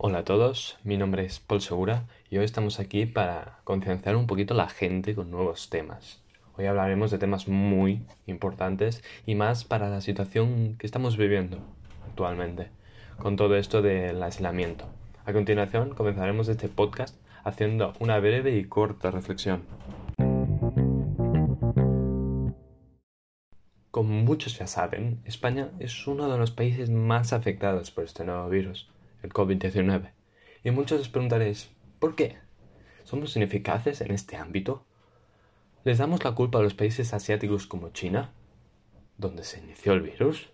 Hola a todos, mi nombre es Paul Segura y hoy estamos aquí para concienciar un poquito a la gente con nuevos temas. Hoy hablaremos de temas muy importantes y más para la situación que estamos viviendo actualmente, con todo esto del aislamiento. A continuación comenzaremos este podcast haciendo una breve y corta reflexión. Como muchos ya saben, España es uno de los países más afectados por este nuevo virus el COVID-19. Y muchos os preguntaréis, ¿por qué? ¿Somos ineficaces en este ámbito? ¿Les damos la culpa a los países asiáticos como China, donde se inició el virus?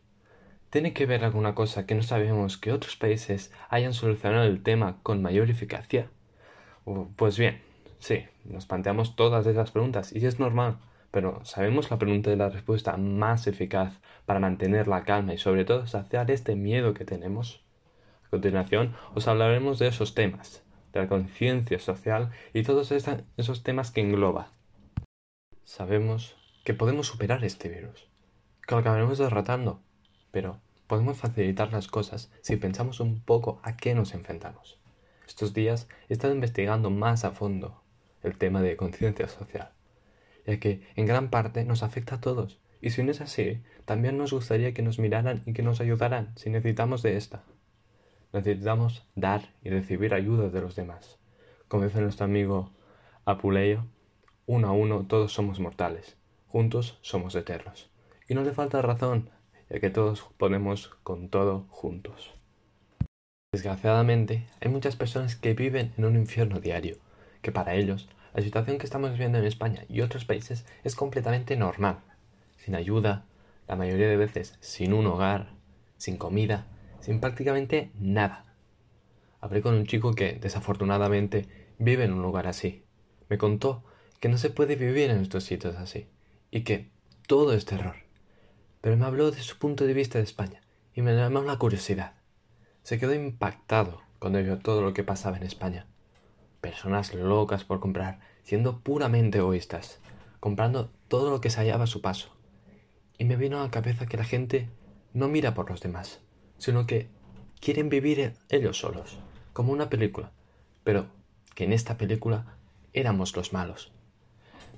¿Tiene que ver alguna cosa que no sabemos que otros países hayan solucionado el tema con mayor eficacia? Pues bien, sí, nos planteamos todas esas preguntas y es normal, pero ¿sabemos la pregunta y la respuesta más eficaz para mantener la calma y sobre todo saciar este miedo que tenemos? Continuación os hablaremos de esos temas, de la conciencia social y todos esos temas que engloba. Sabemos que podemos superar este virus, que lo acabaremos derrotando, pero podemos facilitar las cosas si pensamos un poco a qué nos enfrentamos. Estos días he estado investigando más a fondo el tema de conciencia social, ya que en gran parte nos afecta a todos, y si no es así, también nos gustaría que nos miraran y que nos ayudaran si necesitamos de esta. Necesitamos dar y recibir ayuda de los demás. Como dice nuestro amigo Apuleyo, uno a uno todos somos mortales, juntos somos eternos. Y no le falta razón, ya que todos ponemos con todo juntos. Desgraciadamente, hay muchas personas que viven en un infierno diario, que para ellos la situación que estamos viviendo en España y otros países es completamente normal, sin ayuda, la mayoría de veces sin un hogar, sin comida sin prácticamente nada. Hablé con un chico que, desafortunadamente, vive en un lugar así. Me contó que no se puede vivir en estos sitios así, y que todo es terror. Pero me habló de su punto de vista de España, y me llamó la curiosidad. Se quedó impactado cuando vio todo lo que pasaba en España. Personas locas por comprar, siendo puramente egoístas, comprando todo lo que se hallaba a su paso. Y me vino a la cabeza que la gente no mira por los demás, sino que quieren vivir ellos solos, como una película, pero que en esta película éramos los malos.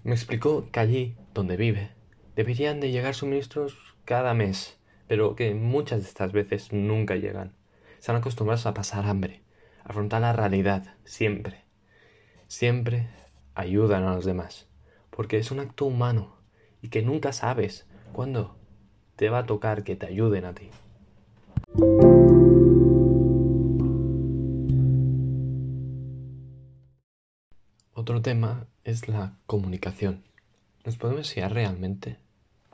Me explicó que allí, donde vive, deberían de llegar suministros cada mes, pero que muchas de estas veces nunca llegan. Están acostumbrados a pasar hambre, a afrontar la realidad, siempre. Siempre ayudan a los demás, porque es un acto humano y que nunca sabes cuándo te va a tocar que te ayuden a ti. Otro tema es la comunicación. ¿Nos podemos fiar realmente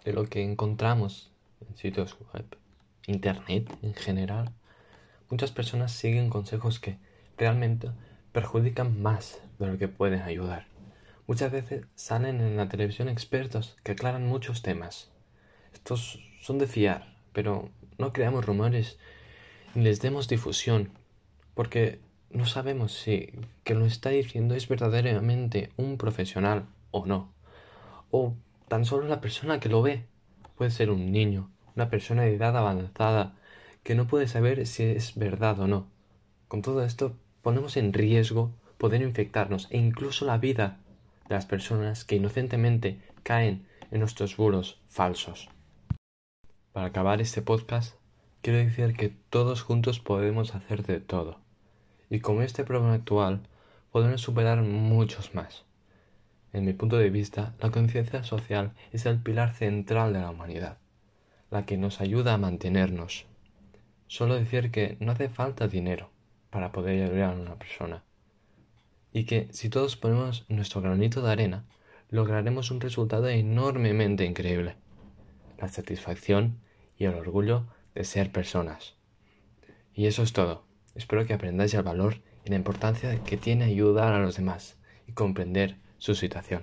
de lo que encontramos en sitios web, internet en general? Muchas personas siguen consejos que realmente perjudican más de lo que pueden ayudar. Muchas veces salen en la televisión expertos que aclaran muchos temas. Estos son de fiar, pero no creamos rumores ni les demos difusión, porque no sabemos si quien lo está diciendo es verdaderamente un profesional o no. O tan solo la persona que lo ve. Puede ser un niño, una persona de edad avanzada, que no puede saber si es verdad o no. Con todo esto ponemos en riesgo poder infectarnos e incluso la vida de las personas que inocentemente caen en nuestros buros falsos. Para acabar este podcast, quiero decir que todos juntos podemos hacer de todo. Y con este problema actual, podemos superar muchos más. En mi punto de vista, la conciencia social es el pilar central de la humanidad, la que nos ayuda a mantenernos. Solo decir que no hace falta dinero para poder ayudar a una persona. Y que si todos ponemos nuestro granito de arena, lograremos un resultado enormemente increíble la satisfacción y el orgullo de ser personas. Y eso es todo. Espero que aprendáis el valor y la importancia que tiene ayudar a los demás y comprender su situación.